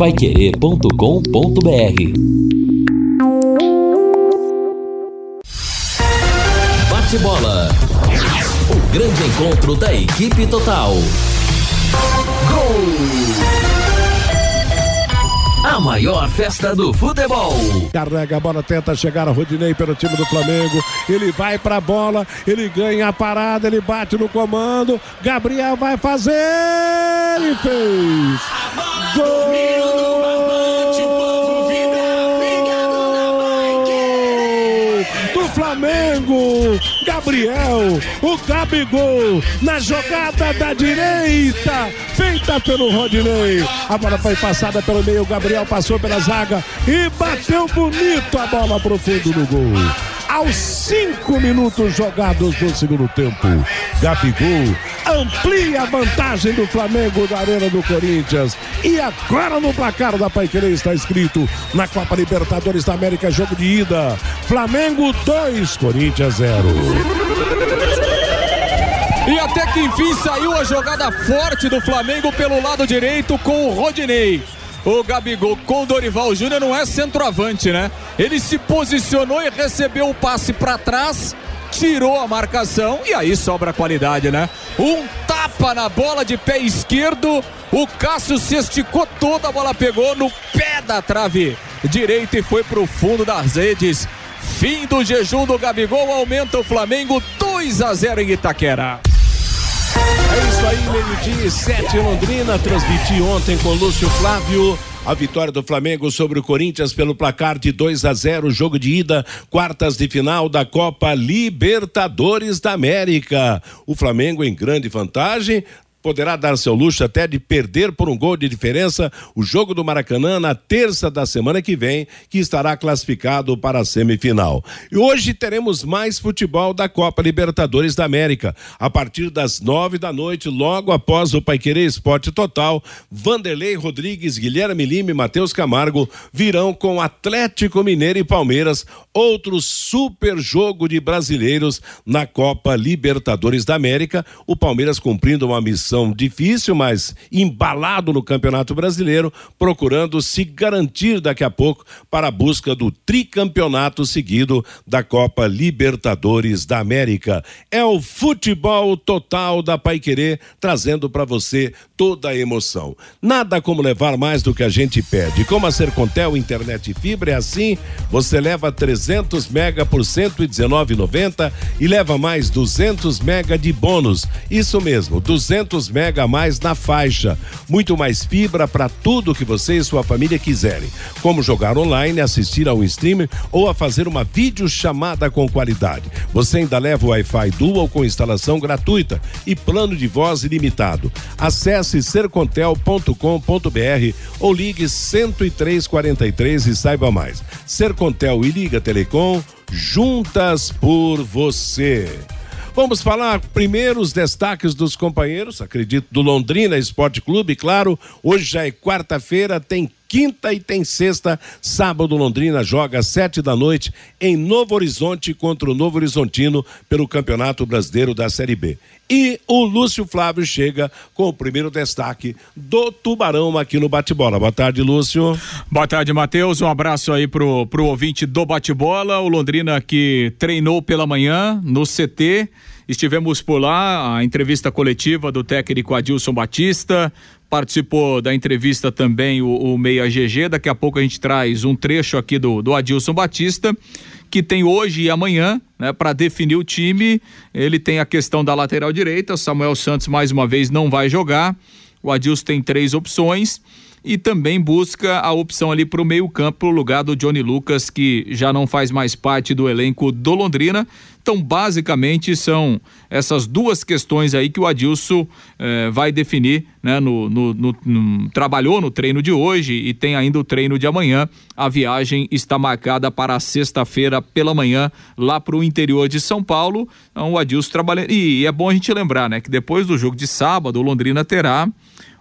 paiquerê.com.br Bate bola. O grande encontro da equipe total. Gol! A maior festa do futebol. Carrega a bola, tenta chegar a Rodinei pelo time do Flamengo. Ele vai pra bola, ele ganha a parada, ele bate no comando. Gabriel vai fazer! Ele fez! Gol! do Flamengo. Gabriel, o Gabigol, na jogada da direita, feita pelo Rodinei. A bola foi passada pelo meio, Gabriel passou pela zaga e bateu bonito a bola pro fundo do gol aos cinco minutos jogados do segundo tempo. Gabigol amplia a vantagem do Flamengo da Arena do Corinthians. E agora no placar da Paiquerê está escrito na Copa Libertadores da América, jogo de ida. Flamengo 2, Corinthians 0. E até que enfim saiu a jogada forte do Flamengo pelo lado direito com o Rodinei o Gabigol com o Dorival Júnior não é centroavante, né? Ele se posicionou e recebeu o passe para trás, tirou a marcação e aí sobra qualidade, né? Um tapa na bola de pé esquerdo, o Cássio se esticou toda, a bola pegou no pé da trave direita e foi pro fundo das redes. Fim do jejum do Gabigol, aumenta o Flamengo 2 a 0 em Itaquera. É isso aí, meio-dia e sete Londrina. Transmiti ontem com Lúcio Flávio. A vitória do Flamengo sobre o Corinthians pelo placar de 2 a 0, jogo de ida, quartas de final da Copa Libertadores da América. O Flamengo em grande vantagem, poderá dar seu luxo até de perder por um gol de diferença o jogo do Maracanã na terça da semana que vem, que estará classificado para a semifinal. E hoje teremos mais futebol da Copa Libertadores da América. A partir das nove da noite, logo após o Paiquerê Esporte Total, Vanderlei Rodrigues, Guilherme Lima e Matheus Camargo virão com Atlético Mineiro e Palmeiras, outro super jogo de brasileiros na Copa Libertadores da América. O Palmeiras cumprindo uma missão competição difícil, mas embalado no Campeonato Brasileiro, procurando se garantir daqui a pouco para a busca do tricampeonato seguido da Copa Libertadores da América. É o futebol total da Paiquerê, trazendo para você toda a emoção. Nada como levar mais do que a gente pede. Como a Sercontel Internet Fibra é assim, você leva 300 mega por 119,90 e leva mais 200 mega de bônus. Isso mesmo, 200 200 mega a mais na faixa. Muito mais fibra para tudo que você e sua família quiserem. Como jogar online, assistir a um streamer ou a fazer uma videochamada com qualidade. Você ainda leva o Wi-Fi Dual com instalação gratuita e plano de voz ilimitado. Acesse sercontel.com.br ou ligue 10343 e saiba mais. Sercontel e Liga Telecom juntas por você. Vamos falar primeiro os destaques dos companheiros, acredito, do Londrina Esporte Clube, claro. Hoje já é quarta-feira, tem quinta e tem sexta. Sábado, Londrina joga às sete da noite em Novo Horizonte contra o Novo Horizontino pelo Campeonato Brasileiro da Série B. E o Lúcio Flávio chega com o primeiro destaque do Tubarão aqui no Bate-Bola. Boa tarde, Lúcio. Boa tarde, Matheus. Um abraço aí pro, pro ouvinte do Bate-Bola. O Londrina que treinou pela manhã no CT. Estivemos por lá, a entrevista coletiva do técnico Adilson Batista, participou da entrevista também o, o Meia GG. Daqui a pouco a gente traz um trecho aqui do, do Adilson Batista que tem hoje e amanhã, né, para definir o time. Ele tem a questão da lateral direita. Samuel Santos mais uma vez não vai jogar. O Adilson tem três opções e também busca a opção ali para o meio-campo, no lugar do Johnny Lucas, que já não faz mais parte do elenco do Londrina. Então, basicamente, são essas duas questões aí que o Adilson eh, vai definir, né? No, no, no, no, trabalhou no treino de hoje e tem ainda o treino de amanhã. A viagem está marcada para sexta-feira pela manhã, lá para o interior de São Paulo. Então, o Adilson trabalha. E, e é bom a gente lembrar, né? Que depois do jogo de sábado, o Londrina terá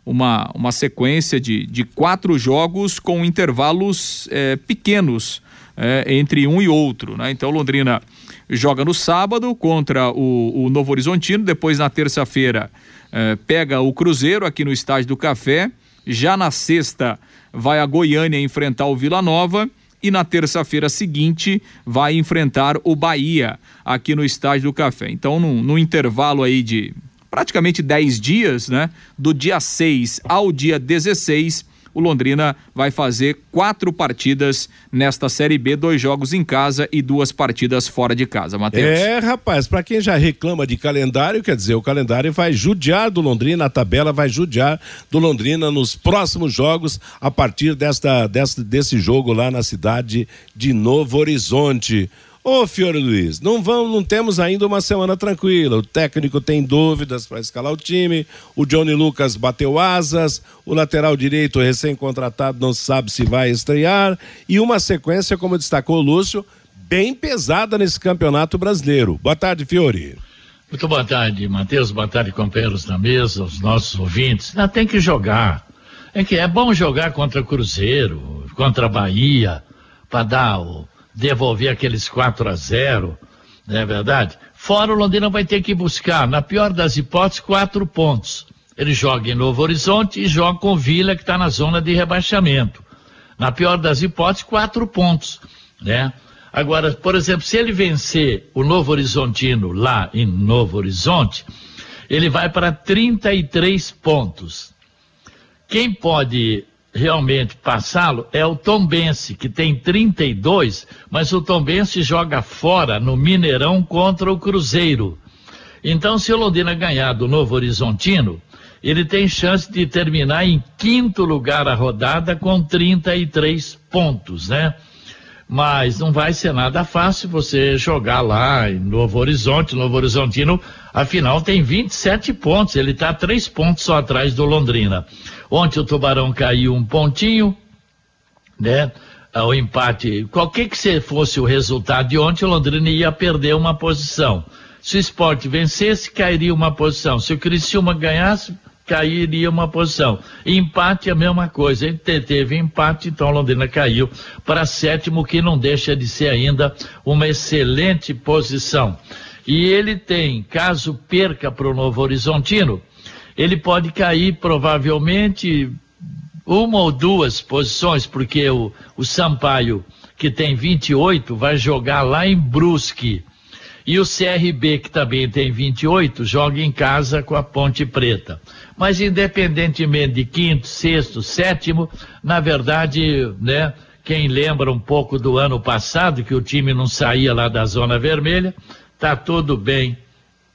uma, uma sequência de, de quatro jogos com intervalos eh, pequenos eh, entre um e outro. Né? Então, Londrina joga no sábado contra o, o Novo Horizontino, depois na terça-feira eh, pega o Cruzeiro aqui no Estádio do Café, Já na sexta, vai a Goiânia enfrentar o Vila Nova e na terça-feira seguinte vai enfrentar o Bahia aqui no Estádio do Café. Então, no, no intervalo aí de praticamente 10 dias, né? Do dia 6 ao dia 16, o Londrina vai fazer quatro partidas nesta Série B, dois jogos em casa e duas partidas fora de casa, Matheus. É, rapaz, para quem já reclama de calendário, quer dizer, o calendário vai judiar do Londrina, a tabela vai judiar do Londrina nos próximos jogos a partir desta, desta desse jogo lá na cidade de Novo Horizonte. Ô, Fiore Luiz, não vamos, não temos ainda uma semana tranquila. O técnico tem dúvidas para escalar o time. O Johnny Lucas bateu asas. O lateral direito recém-contratado não sabe se vai estrear. E uma sequência, como destacou o Lúcio, bem pesada nesse campeonato brasileiro. Boa tarde, Fiore. Muito boa tarde, Matheus. Boa tarde, companheiros na mesa, os nossos ouvintes. Ainda tem que jogar. É que é bom jogar contra Cruzeiro, contra Bahia, para dar o devolver aqueles 4 a 0 não é verdade? Fora o Londrina vai ter que buscar, na pior das hipóteses, quatro pontos. Ele joga em Novo Horizonte e joga com Vila, que está na zona de rebaixamento. Na pior das hipóteses, quatro pontos, né? Agora, por exemplo, se ele vencer o Novo Horizontino lá em Novo Horizonte, ele vai para 33 pontos. Quem pode realmente passá-lo é o Tombense, que tem 32, mas o Tombense joga fora no Mineirão contra o Cruzeiro. Então, se o Londrina ganhar do Novo Horizontino, ele tem chance de terminar em quinto lugar a rodada com 33 pontos, né? Mas não vai ser nada fácil você jogar lá em Novo Horizonte. Novo Horizontino, afinal, tem 27 pontos. Ele está três pontos só atrás do Londrina. Ontem o Tubarão caiu um pontinho, né? Ah, o empate, qualquer que fosse o resultado de ontem, o Londrina ia perder uma posição. Se o esporte vencesse, cairia uma posição. Se o Criciúma ganhasse, cairia uma posição. Empate é a mesma coisa. Ele teve empate, então Londrina caiu para sétimo, que não deixa de ser ainda uma excelente posição. E ele tem, caso perca para o Novo Horizontino, ele pode cair provavelmente uma ou duas posições, porque o, o Sampaio, que tem 28, vai jogar lá em Brusque. E o CRB, que também tem 28, joga em casa com a Ponte Preta. Mas independentemente de quinto, sexto, sétimo, na verdade, né, quem lembra um pouco do ano passado, que o time não saía lá da zona vermelha, tá tudo bem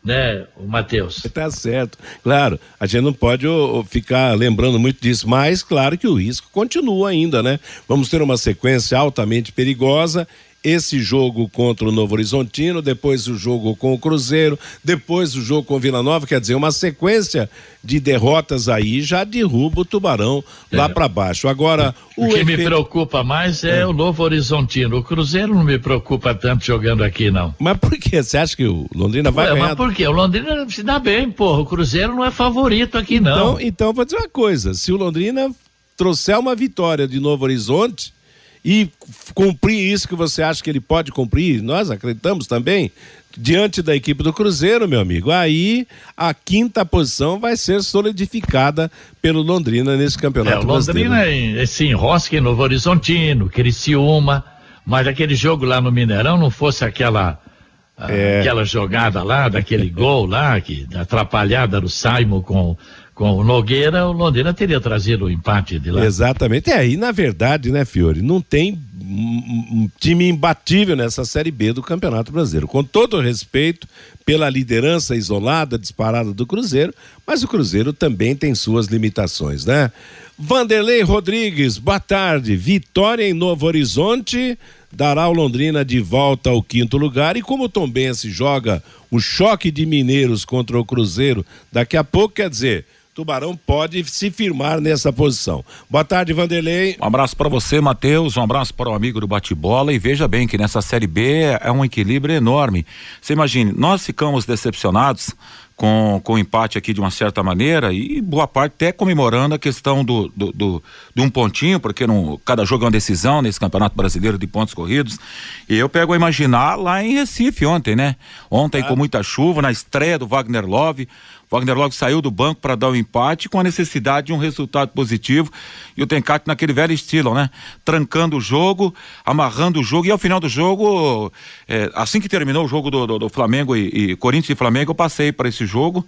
né, o Matheus? Tá certo. Claro, a gente não pode ficar lembrando muito disso, mas claro que o risco continua ainda, né? Vamos ter uma sequência altamente perigosa esse jogo contra o Novo Horizontino, depois o jogo com o Cruzeiro, depois o jogo com o Vila Nova, quer dizer, uma sequência de derrotas aí já derruba o Tubarão é. lá para baixo. Agora, o, o que efeito... me preocupa mais é, é, o Novo Horizontino. O Cruzeiro não me preocupa tanto jogando aqui, não. Mas por que? Você acha que o Londrina vai Ué, ganhar? Mas por quê? O Londrina se dá bem, porra. O Cruzeiro não é favorito aqui, então, não. Então, vou dizer uma coisa: se o Londrina trouxer uma vitória de Novo Horizonte e cumprir isso que você acha que ele pode cumprir, nós acreditamos também, diante da equipe do Cruzeiro, meu amigo, aí a quinta posição vai ser solidificada pelo Londrina nesse campeonato. É, o Londrina é, se enrosca em Novo Horizontino, Criciúma, mas aquele jogo lá no Mineirão não fosse aquela é. aquela jogada lá, daquele gol lá, que atrapalhada do Saimo com com o Nogueira, o Londrina teria trazido o empate de lá. Exatamente. É, e na verdade, né, Fiore, não tem um time imbatível nessa Série B do Campeonato Brasileiro. Com todo respeito pela liderança isolada, disparada do Cruzeiro, mas o Cruzeiro também tem suas limitações, né? Vanderlei Rodrigues, boa tarde. Vitória em Novo Horizonte dará o Londrina de volta ao quinto lugar e como o Tombense joga o choque de mineiros contra o Cruzeiro daqui a pouco, quer dizer, Tubarão pode se firmar nessa posição. Boa tarde, Vanderlei. Um abraço para você, Matheus. Um abraço para o amigo do bate-bola. E veja bem que nessa Série B é um equilíbrio enorme. Você imagine, nós ficamos decepcionados com, com o empate aqui de uma certa maneira e boa parte até comemorando a questão do, do, do, do um pontinho, porque não, cada jogo é uma decisão nesse Campeonato Brasileiro de pontos corridos. E eu pego a imaginar lá em Recife ontem, né? Ontem ah. com muita chuva, na estreia do Wagner Love. Wagner logo saiu do banco para dar o empate com a necessidade de um resultado positivo e o Tencate naquele velho estilo, né? Trancando o jogo, amarrando o jogo e ao final do jogo, é, assim que terminou o jogo do, do, do Flamengo e, e Corinthians e Flamengo, eu passei para esse jogo.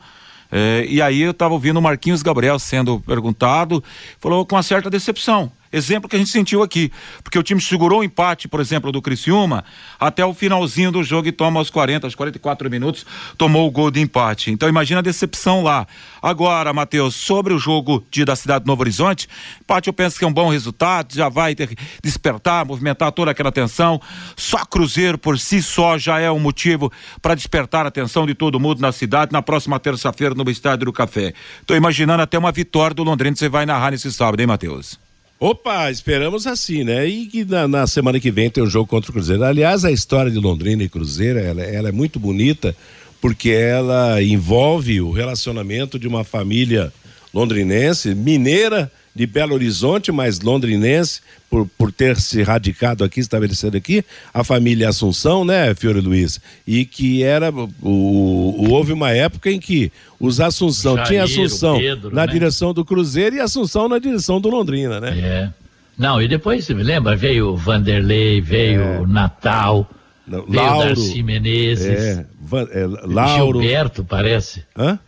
É, e aí eu estava ouvindo o Marquinhos Gabriel sendo perguntado, falou com uma certa decepção. Exemplo que a gente sentiu aqui, porque o time segurou o empate, por exemplo, do Criciúma, até o finalzinho do jogo e toma aos 40, aos 44 minutos, tomou o gol de empate. Então imagina a decepção lá. Agora, Matheus, sobre o jogo de, da cidade do Novo Horizonte, empate eu penso que é um bom resultado, já vai ter, despertar, movimentar toda aquela atenção. Só Cruzeiro por si só já é um motivo para despertar a atenção de todo mundo na cidade na próxima terça-feira no Estádio do Café. Estou imaginando até uma vitória do Londrina que você vai narrar nesse sábado, hein, Matheus? Opa, esperamos assim, né? E que na, na, semana que vem tem um jogo contra o Cruzeiro. Aliás, a história de Londrina e Cruzeiro, ela, ela é muito bonita porque ela envolve o relacionamento de uma família londrinense, mineira, de Belo Horizonte, mas londrinense, por, por ter se radicado aqui, estabelecido aqui, a família Assunção, né, Fiore Luiz? E que era. O, o houve uma época em que os Assunção, Jair, tinha Assunção Pedro, na né? direção do Cruzeiro e Assunção na direção do Londrina, né? É. Não, e depois, lembra, veio Vanderlei, veio é. Natal. Não, veio Lauro, Darcy Menezes. É, Van, é, Lauro. Gilberto, parece. Hã?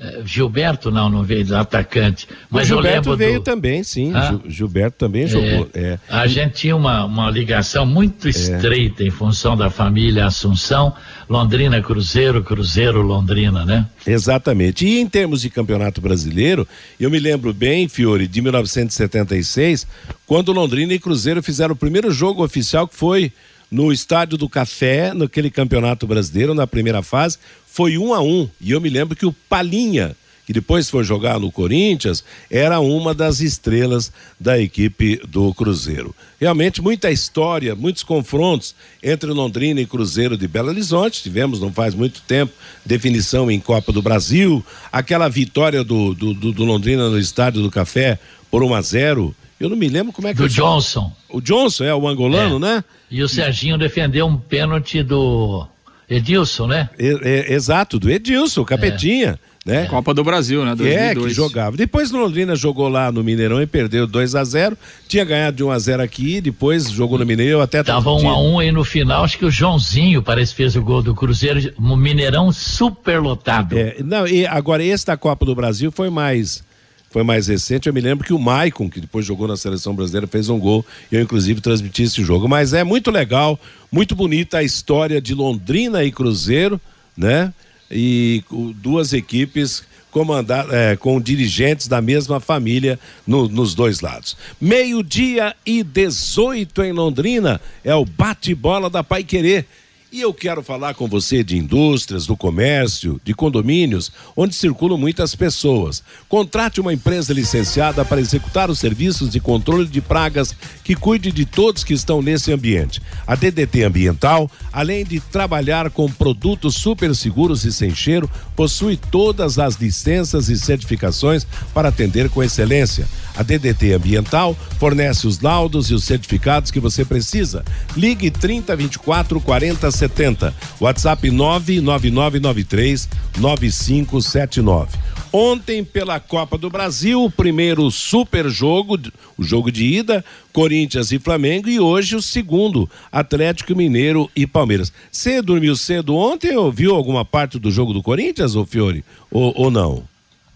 É, Gilberto não, não veio atacante. Mas o Gilberto veio do... também, sim. Ah? Gilberto também é, jogou. É. A gente tinha uma, uma ligação muito é. estreita em função da família Assunção, Londrina Cruzeiro, Cruzeiro Londrina, né? Exatamente. E em termos de campeonato brasileiro, eu me lembro bem, Fiore, de 1976, quando Londrina e Cruzeiro fizeram o primeiro jogo oficial que foi no Estádio do Café, naquele campeonato brasileiro, na primeira fase, foi um a um. E eu me lembro que o Palinha, que depois foi jogar no Corinthians, era uma das estrelas da equipe do Cruzeiro. Realmente muita história, muitos confrontos entre Londrina e Cruzeiro de Belo Horizonte. Tivemos, não faz muito tempo, definição em Copa do Brasil. Aquela vitória do, do, do, Londrina no Estádio do Café por 1 a 0 eu não me lembro como é que. Do Johnson. O Johnson, é, o angolano, é. né? E o Serginho defendeu um pênalti do Edilson, né? É, é, exato, do Edilson, Capetinha. É. Né? Copa do Brasil, né? 2002. É, que jogava. Depois Londrina jogou lá no Mineirão e perdeu 2 a 0 Tinha ganhado de 1 a 0 aqui, depois jogou no Mineirão até Tava 1 a 1 e no final acho que o Joãozinho parece que fez o gol do Cruzeiro, no Mineirão super lotado. É, não, e agora esse da Copa do Brasil foi mais foi mais recente. Eu me lembro que o Maicon, que depois jogou na seleção brasileira, fez um gol. Eu, inclusive, transmiti esse jogo. Mas é muito legal, muito bonita a história de Londrina e Cruzeiro, né? E duas equipes comandar, é, com dirigentes da mesma família no, nos dois lados. Meio-dia e 18 em Londrina é o bate-bola da Pai Querer. E eu quero falar com você de indústrias, do comércio, de condomínios, onde circulam muitas pessoas. Contrate uma empresa licenciada para executar os serviços de controle de pragas que cuide de todos que estão nesse ambiente. A DDT Ambiental, além de trabalhar com produtos super seguros e sem cheiro, possui todas as licenças e certificações para atender com excelência. A DDT Ambiental fornece os laudos e os certificados que você precisa. Ligue 30 24 40 70. WhatsApp 99993 9579. Ontem, pela Copa do Brasil, o primeiro super jogo, o jogo de ida, Corinthians e Flamengo, e hoje o segundo, Atlético Mineiro e Palmeiras. Você dormiu cedo ontem ou viu alguma parte do jogo do Corinthians, ou Fiore? Ou, ou não?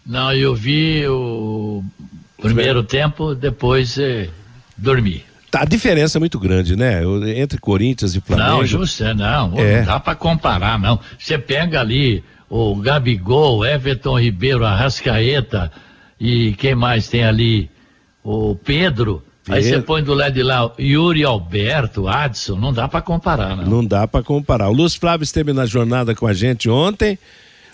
Não, eu vi o primeiro tempo, depois eh, dormi. Tá, a diferença é muito grande, né? Entre Corinthians e Flamengo. Não, justo, não, é. não dá para comparar, não. Você pega ali o Gabigol, Everton Ribeiro, Arrascaeta e quem mais tem ali? O Pedro. Aí você põe do lado de lá Yuri Alberto, Adson, não dá para comparar, não. Não dá para comparar. O Lúcio Flávio esteve na jornada com a gente ontem,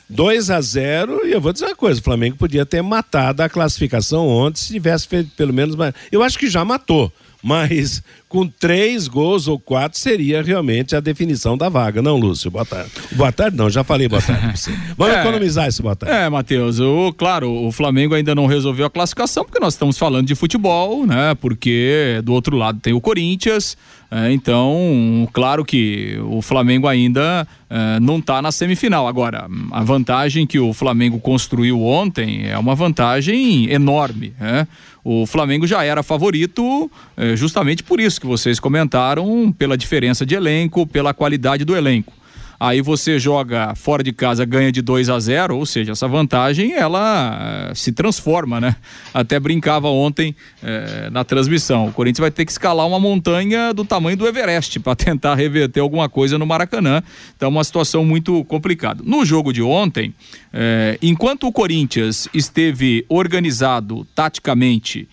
2 a 0 e eu vou dizer uma coisa, o Flamengo podia ter matado a classificação ontem se tivesse feito pelo menos, eu acho que já matou mas com três gols ou quatro seria realmente a definição da vaga, não, Lúcio? Boa tarde. Boa tarde, não, já falei boa tarde pra você. Vamos é, economizar esse boa tarde. É, Matheus, o, claro, o Flamengo ainda não resolveu a classificação, porque nós estamos falando de futebol, né? Porque do outro lado tem o Corinthians. É, então, claro que o Flamengo ainda é, não está na semifinal. Agora, a vantagem que o Flamengo construiu ontem é uma vantagem enorme. Né? O Flamengo já era favorito é, justamente por isso que vocês comentaram, pela diferença de elenco, pela qualidade do elenco aí você joga fora de casa, ganha de 2 a 0, ou seja, essa vantagem ela uh, se transforma, né? Até brincava ontem uh, na transmissão. O Corinthians vai ter que escalar uma montanha do tamanho do Everest para tentar reverter alguma coisa no Maracanã. Então, uma situação muito complicada. No jogo de ontem, uh, enquanto o Corinthians esteve organizado taticamente,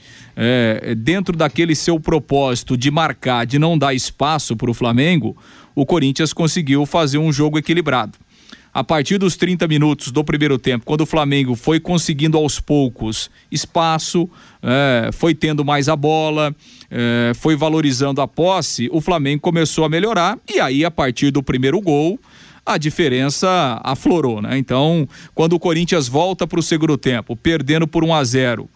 dentro daquele seu propósito de marcar, de não dar espaço para o Flamengo, o Corinthians conseguiu fazer um jogo equilibrado. A partir dos 30 minutos do primeiro tempo, quando o Flamengo foi conseguindo aos poucos espaço, é, foi tendo mais a bola, é, foi valorizando a posse, o Flamengo começou a melhorar e aí, a partir do primeiro gol, a diferença aflorou, né? Então, quando o Corinthians volta para o segundo tempo, perdendo por 1 a 0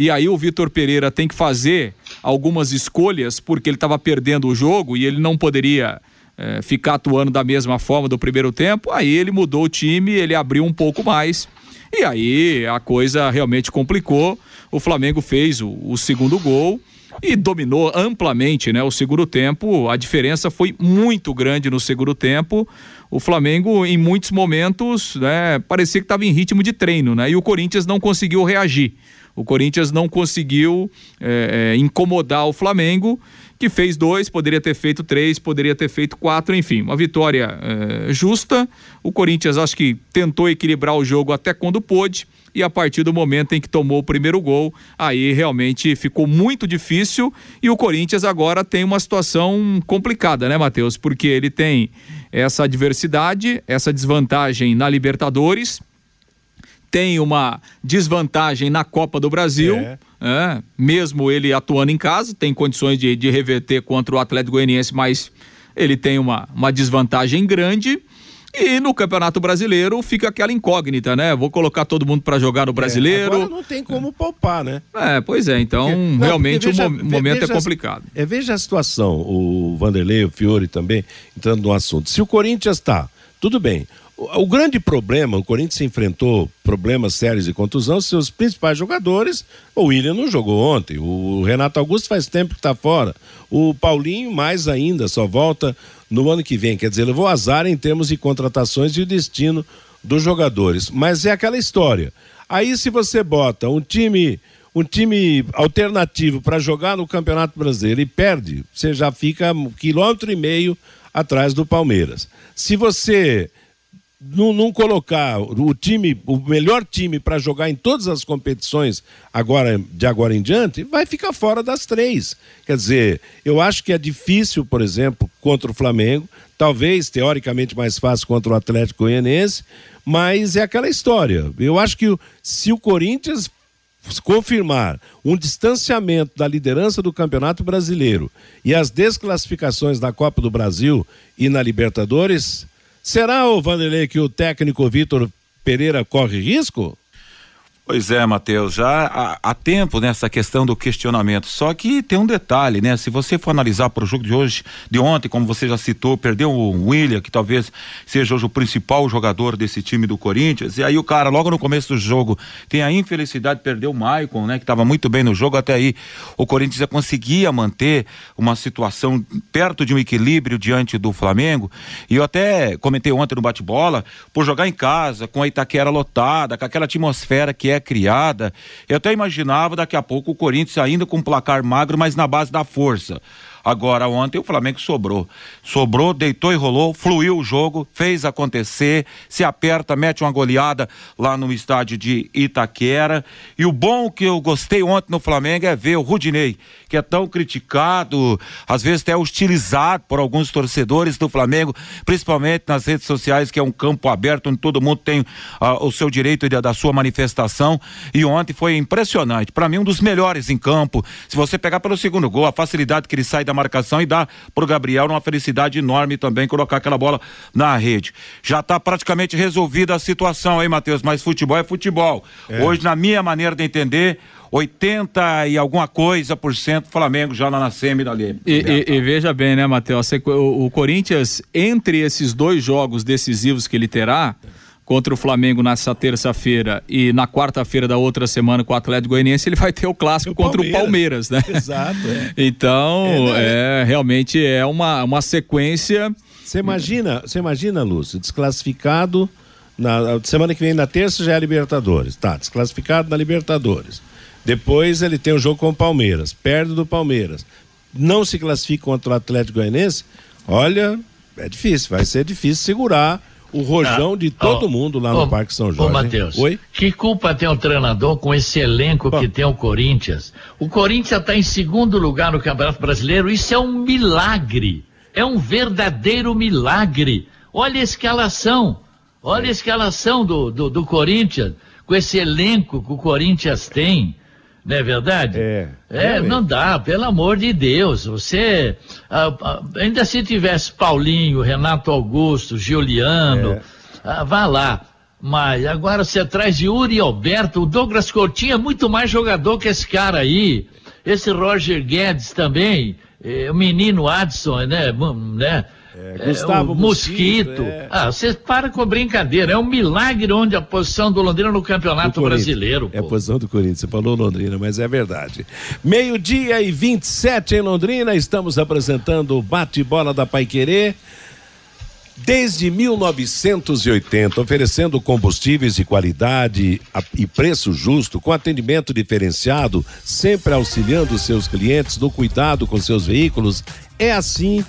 e aí o Vitor Pereira tem que fazer algumas escolhas porque ele estava perdendo o jogo e ele não poderia é, ficar atuando da mesma forma do primeiro tempo, aí ele mudou o time, ele abriu um pouco mais. E aí a coisa realmente complicou. O Flamengo fez o, o segundo gol e dominou amplamente né, o segundo tempo. A diferença foi muito grande no segundo tempo. O Flamengo, em muitos momentos, né, parecia que estava em ritmo de treino, né? E o Corinthians não conseguiu reagir. O Corinthians não conseguiu é, é, incomodar o Flamengo que fez dois, poderia ter feito três, poderia ter feito quatro, enfim, uma vitória é, justa. O Corinthians acho que tentou equilibrar o jogo até quando pôde e a partir do momento em que tomou o primeiro gol, aí realmente ficou muito difícil e o Corinthians agora tem uma situação complicada, né, Matheus? Porque ele tem essa adversidade, essa desvantagem na Libertadores tem uma desvantagem na Copa do Brasil, é. É, mesmo ele atuando em casa, tem condições de, de reverter contra o Atlético Goianiense, mas ele tem uma, uma desvantagem grande. E no Campeonato Brasileiro fica aquela incógnita, né? Vou colocar todo mundo para jogar no é, Brasileiro. É, agora não tem como poupar, né? É, pois é. Então, porque, não, realmente veja, o momento é veja, é complicado. É, veja a situação, o Vanderlei, o Fiore também, entrando no assunto. Se o Corinthians está, tudo bem. O, grande problema, o Corinthians enfrentou problemas sérios de contusão, seus principais jogadores, o William não jogou ontem, o Renato Augusto faz tempo que está fora, o Paulinho mais ainda, só volta no ano que vem, quer dizer, levou azar em termos de contratações e o destino dos jogadores, mas é aquela história. Aí se você bota um time um time alternativo para jogar no Campeonato Brasileiro e perde, você já fica um quilômetro e meio atrás do Palmeiras. Se você não, não, colocar o time, o melhor time para jogar em todas as competições agora de agora em diante, vai ficar fora das três. Quer dizer, eu acho que é difícil, por exemplo, contra o Flamengo, talvez teoricamente mais fácil contra o Atlético Goianense, mas é aquela história. Eu acho que se o Corinthians confirmar um distanciamento da liderança do Campeonato Brasileiro e as desclassificações da Copa do Brasil e na Libertadores, Será, o Vanderlei, que o técnico Vitor Pereira corre risco? Pois é, Matheus, já há, há, tempo nessa questão do questionamento. Só que tem um detalhe, né? Se você for analisar para o jogo de hoje, de ontem, como você já citou, perdeu o William, que talvez seja hoje o principal jogador desse time do Corinthians. E aí o cara, logo no começo do jogo, tem a infelicidade de perder o Maicon, né? Que estava muito bem no jogo. Até aí o Corinthians já conseguia manter uma situação perto de um equilíbrio diante do Flamengo. E eu até comentei ontem no bate-bola, por jogar em casa, com a Itaquera lotada, com aquela atmosfera que é criada. Eu até imaginava daqui a pouco o Corinthians ainda com um placar magro, mas na base da força. Agora, ontem o Flamengo sobrou. Sobrou, deitou e rolou, fluiu o jogo, fez acontecer, se aperta, mete uma goleada lá no estádio de Itaquera. E o bom que eu gostei ontem no Flamengo é ver o Rudinei, que é tão criticado, às vezes até hostilizado por alguns torcedores do Flamengo, principalmente nas redes sociais, que é um campo aberto onde todo mundo tem uh, o seu direito de, da sua manifestação. E ontem foi impressionante. Para mim, um dos melhores em campo. Se você pegar pelo segundo gol, a facilidade que ele sai da marcação e dá pro Gabriel uma felicidade enorme também colocar aquela bola na rede. Já está praticamente resolvida a situação aí, Matheus, mas futebol é futebol. É. Hoje, na minha maneira de entender, 80 e alguma coisa por cento Flamengo já lá na semi ali. E, e, e, veja bem, né, Matheus? O, o Corinthians, entre esses dois jogos decisivos que ele terá, contra o Flamengo nessa terça-feira e na quarta-feira da outra semana com o Atlético Goianiense, ele vai ter o clássico o contra o Palmeiras, né? Exato. É. Então, é, né? é, realmente é uma, uma sequência. Você imagina, você imagina, Lúcio, desclassificado na semana que vem na terça já é Libertadores, tá? Desclassificado na Libertadores. Depois ele tem o um jogo com o Palmeiras, perde do Palmeiras. Não se classifica contra o Atlético Goianiense. Olha, é difícil, vai ser difícil segurar o rojão ah, de todo oh, mundo lá no oh, Parque São Jorge. Ô, Matheus, Oi? que culpa tem o treinador com esse elenco que tem o Corinthians? O Corinthians está em segundo lugar no Campeonato Brasileiro, isso é um milagre. É um verdadeiro milagre. Olha a escalação. Olha a escalação do, do, do Corinthians, com esse elenco que o Corinthians tem. Não é verdade? É. É, não dá, pelo amor de Deus. Você. Ah, ah, ainda se tivesse Paulinho, Renato Augusto, Giuliano, é. ah, vá lá. Mas agora você traz Yuri Alberto, o Douglas Coutinho é muito mais jogador que esse cara aí. Esse Roger Guedes também, eh, o menino Adson, né? né? É, Gustavo é, Mosquito. É... Ah, você para com brincadeira. É um milagre onde a posição do Londrina no Campeonato Brasileiro. Pô. É a posição do Corinthians. Você falou Londrina, mas é verdade. Meio-dia e 27 em Londrina. Estamos apresentando o bate-bola da Pai Querer. Desde 1980, oferecendo combustíveis de qualidade e preço justo, com atendimento diferenciado, sempre auxiliando seus clientes no cuidado com seus veículos, é assim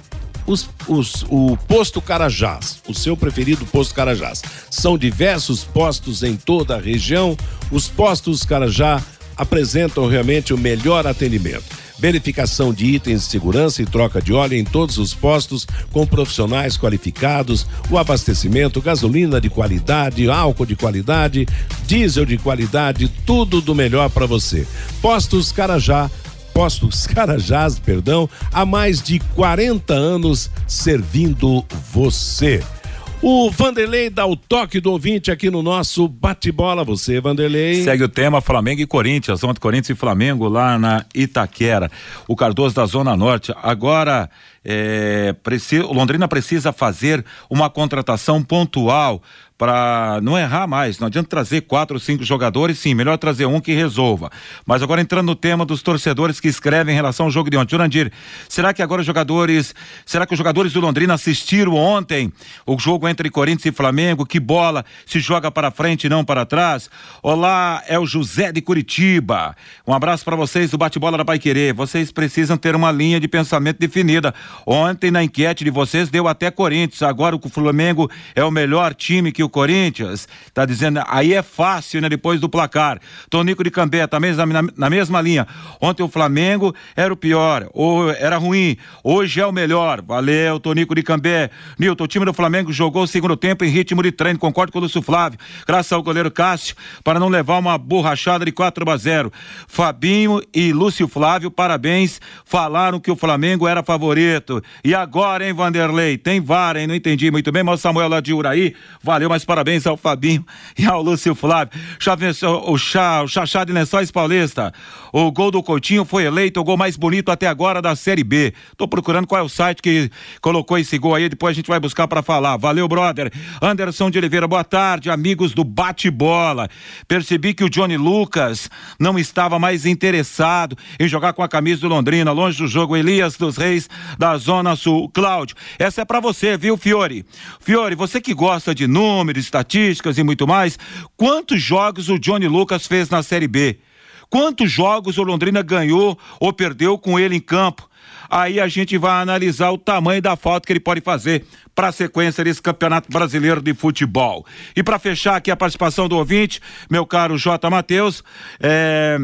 os, os, o posto Carajás, o seu preferido posto Carajás. São diversos postos em toda a região. Os postos Carajá apresentam realmente o melhor atendimento. Verificação de itens de segurança e troca de óleo em todos os postos com profissionais qualificados, o abastecimento, gasolina de qualidade, álcool de qualidade, diesel de qualidade, tudo do melhor para você. Postos Carajá Postos Carajás, perdão, há mais de 40 anos servindo você. O Vanderlei dá o toque do ouvinte aqui no nosso bate-bola. Você, Vanderlei. Segue o tema Flamengo e Corinthians. Ontem, Corinthians e Flamengo lá na Itaquera. O Cardoso da Zona Norte. Agora, é, precisa, o Londrina precisa fazer uma contratação pontual para não errar mais. Não adianta trazer quatro ou cinco jogadores, sim, melhor trazer um que resolva. Mas agora entrando no tema dos torcedores que escrevem em relação ao jogo de ontem. Jurandir, será que agora os jogadores, será que os jogadores do Londrina assistiram ontem o jogo entre Corinthians e Flamengo? Que bola se joga para frente e não para trás? Olá, é o José de Curitiba. Um abraço para vocês do bate-bola da Pai Querer. Vocês precisam ter uma linha de pensamento definida. Ontem na enquete de vocês deu até Corinthians. Agora o Flamengo é o melhor time que o Corinthians, tá dizendo, aí é fácil, né? Depois do placar. Tonico de Cambé, tá mesmo, na, na mesma linha. Ontem o Flamengo era o pior, ou era ruim, hoje é o melhor. Valeu, Tonico de Cambé. Nilton, o time do Flamengo jogou o segundo tempo em ritmo de treino, concordo com o Lúcio Flávio, graças ao goleiro Cássio, para não levar uma borrachada de 4 a 0. Fabinho e Lúcio Flávio, parabéns, falaram que o Flamengo era favorito. E agora, hein, Vanderlei? Tem VAR, hein? Não entendi muito bem, mas o Samuel lá de Uraí, valeu, mas parabéns ao Fabinho e ao Lúcio Flávio. O Chá, o Chachá de Lençóis Paulista. O gol do Coutinho foi eleito o gol mais bonito até agora da Série B. Tô procurando qual é o site que colocou esse gol aí, depois a gente vai buscar para falar. Valeu, brother. Anderson de Oliveira, boa tarde, amigos do Bate-Bola. Percebi que o Johnny Lucas não estava mais interessado em jogar com a camisa do Londrina, longe do jogo Elias dos Reis da Zona Sul. Cláudio, essa é para você, viu, Fiore? Fiore, você que gosta de números, estatísticas e muito mais, quantos jogos o Johnny Lucas fez na Série B? Quantos jogos o Londrina ganhou ou perdeu com ele em campo? Aí a gente vai analisar o tamanho da falta que ele pode fazer para a sequência desse Campeonato Brasileiro de Futebol. E para fechar aqui a participação do ouvinte, meu caro J. Matheus, é...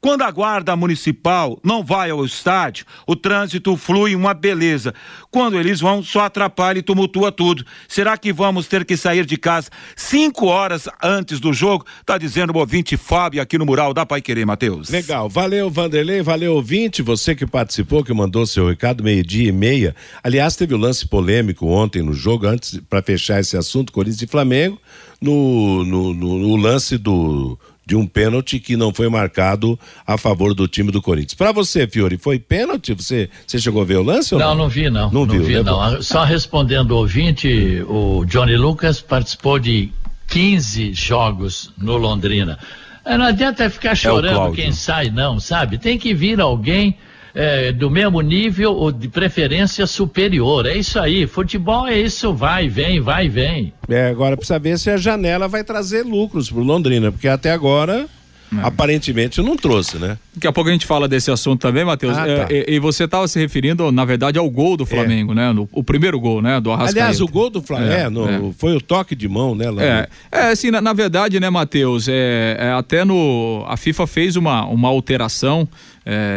Quando a guarda municipal não vai ao estádio, o trânsito flui uma beleza. Quando eles vão, só atrapalha e tumultua tudo. Será que vamos ter que sair de casa cinco horas antes do jogo? Tá dizendo o ouvinte Fábio aqui no mural da Pai Querer, Matheus. Legal, valeu Vanderlei, valeu ouvinte, você que participou, que mandou seu recado meio-dia e meia. Aliás, teve o um lance polêmico ontem no jogo, antes para fechar esse assunto, Corinthians e Flamengo, no, no, no, no lance do de um pênalti que não foi marcado a favor do time do Corinthians. Para você, Fiore, foi pênalti? Você, você chegou a ver o lance? Não, não, não vi, não. Não, não viu, vi, né? não. Só respondendo o ouvinte, o Johnny Lucas participou de 15 jogos no Londrina. É, não adianta ficar é chorando é quem sai, não, sabe? Tem que vir alguém é, do mesmo nível ou de preferência superior. É isso aí. Futebol é isso, vai, vem, vai, vem. É, agora precisa ver se a janela vai trazer lucros pro Londrina, porque até agora é. Aparentemente não trouxe, né? Daqui a pouco a gente fala desse assunto também, Matheus. Ah, tá. é, e, você estava se referindo, na verdade, ao gol do é. Flamengo, é. né? No, o primeiro gol, né? Do Arrascaeta. Aliás, o gol do Flamengo é, no, é. foi o toque de mão, né? é, é, assim, na, na, verdade, né, Matheus? É, até no. A FIFA fez uma, uma alteração.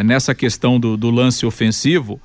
Nessa questão do, do lance ofensivo,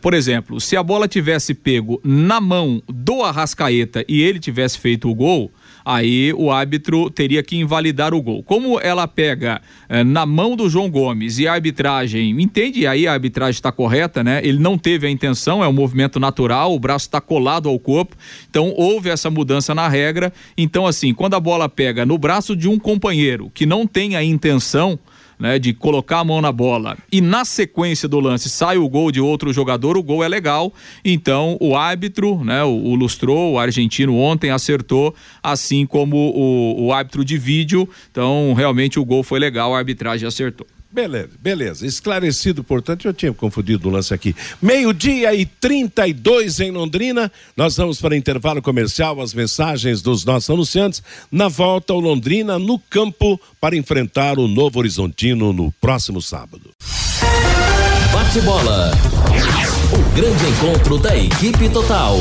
por exemplo, se a bola tivesse pego na mão do Arrascaeta e ele tivesse feito o gol, aí o árbitro teria que invalidar o gol. Como ela pega eh, na mão do João Gomes e a arbitragem entende, aí a arbitragem está correta, né? Ele não teve a intenção, é um movimento natural, o braço está colado ao corpo, então houve essa mudança na regra. Então, assim, quando a bola pega no braço de um companheiro que não tem a intenção, né, de colocar a mão na bola e na sequência do lance sai o gol de outro jogador, o gol é legal. Então o árbitro, né, o, o lustrou, o argentino ontem acertou, assim como o, o árbitro de vídeo. Então realmente o gol foi legal, a arbitragem acertou. Beleza, beleza. Esclarecido, portanto, eu tinha confundido o lance aqui. Meio-dia e 32 em Londrina. Nós vamos para intervalo comercial, as mensagens dos nossos anunciantes. Na volta, o Londrina no campo para enfrentar o Novo Horizontino no próximo sábado. Bate bola. O grande encontro da equipe total.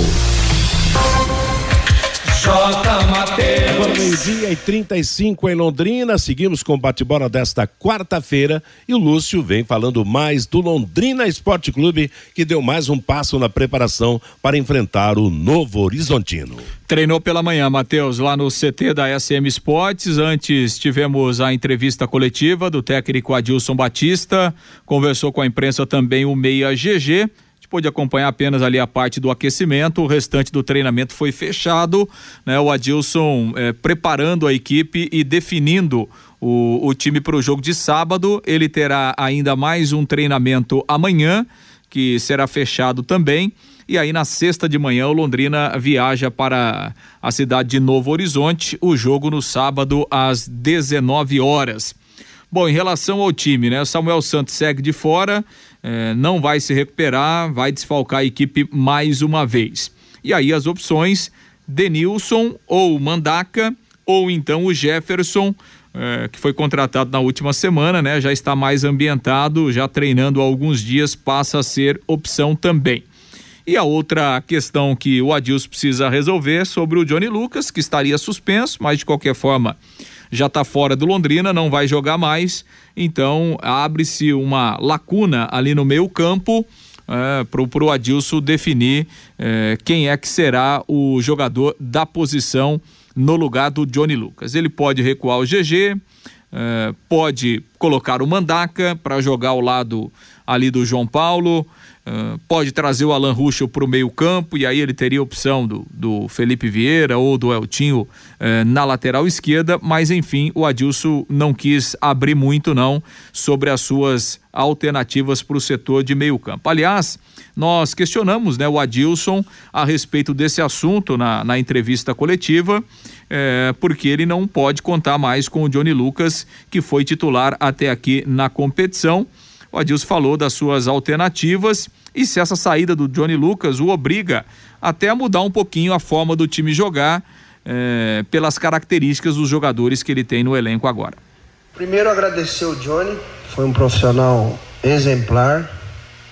J. Mateus. Agora meio-dia e 35 em Londrina. Seguimos com o bate-bola desta quarta-feira. E o Lúcio vem falando mais do Londrina Esporte Clube, que deu mais um passo na preparação para enfrentar o Novo Horizontino. Treinou pela manhã, Matheus, lá no CT da SM Esportes. Antes tivemos a entrevista coletiva do técnico Adilson Batista. Conversou com a imprensa também o Meia GG gente pôde acompanhar apenas ali a parte do aquecimento, o restante do treinamento foi fechado, né? O Adilson eh, preparando a equipe e definindo o, o time para o jogo de sábado. Ele terá ainda mais um treinamento amanhã, que será fechado também. E aí, na sexta de manhã, o Londrina viaja para a cidade de Novo Horizonte. O jogo no sábado, às 19 horas. Bom, em relação ao time, né? Samuel Santos segue de fora é, não vai se recuperar, vai desfalcar a equipe mais uma vez. E aí as opções: Denilson ou Mandaca, ou então o Jefferson. É, que foi contratado na última semana, né? Já está mais ambientado, já treinando há alguns dias, passa a ser opção também. E a outra questão que o Adilson precisa resolver é sobre o Johnny Lucas, que estaria suspenso, mas de qualquer forma já está fora do Londrina, não vai jogar mais. Então abre-se uma lacuna ali no meio campo. É, para o Adilson definir é, quem é que será o jogador da posição no lugar do Johnny Lucas. Ele pode recuar o GG, é, pode colocar o Mandaca para jogar ao lado ali do João Paulo, Uh, pode trazer o Alan Ruschel para o meio-campo e aí ele teria a opção do, do Felipe Vieira ou do Eltinho uh, na lateral esquerda, mas enfim, o Adilson não quis abrir muito não sobre as suas alternativas para o setor de meio-campo. Aliás, nós questionamos né, o Adilson a respeito desse assunto na, na entrevista coletiva, é, porque ele não pode contar mais com o Johnny Lucas, que foi titular até aqui na competição. O Adilson falou das suas alternativas e se essa saída do Johnny Lucas o obriga até a mudar um pouquinho a forma do time jogar é, pelas características dos jogadores que ele tem no elenco agora. Primeiro agradecer o Johnny, foi um profissional exemplar.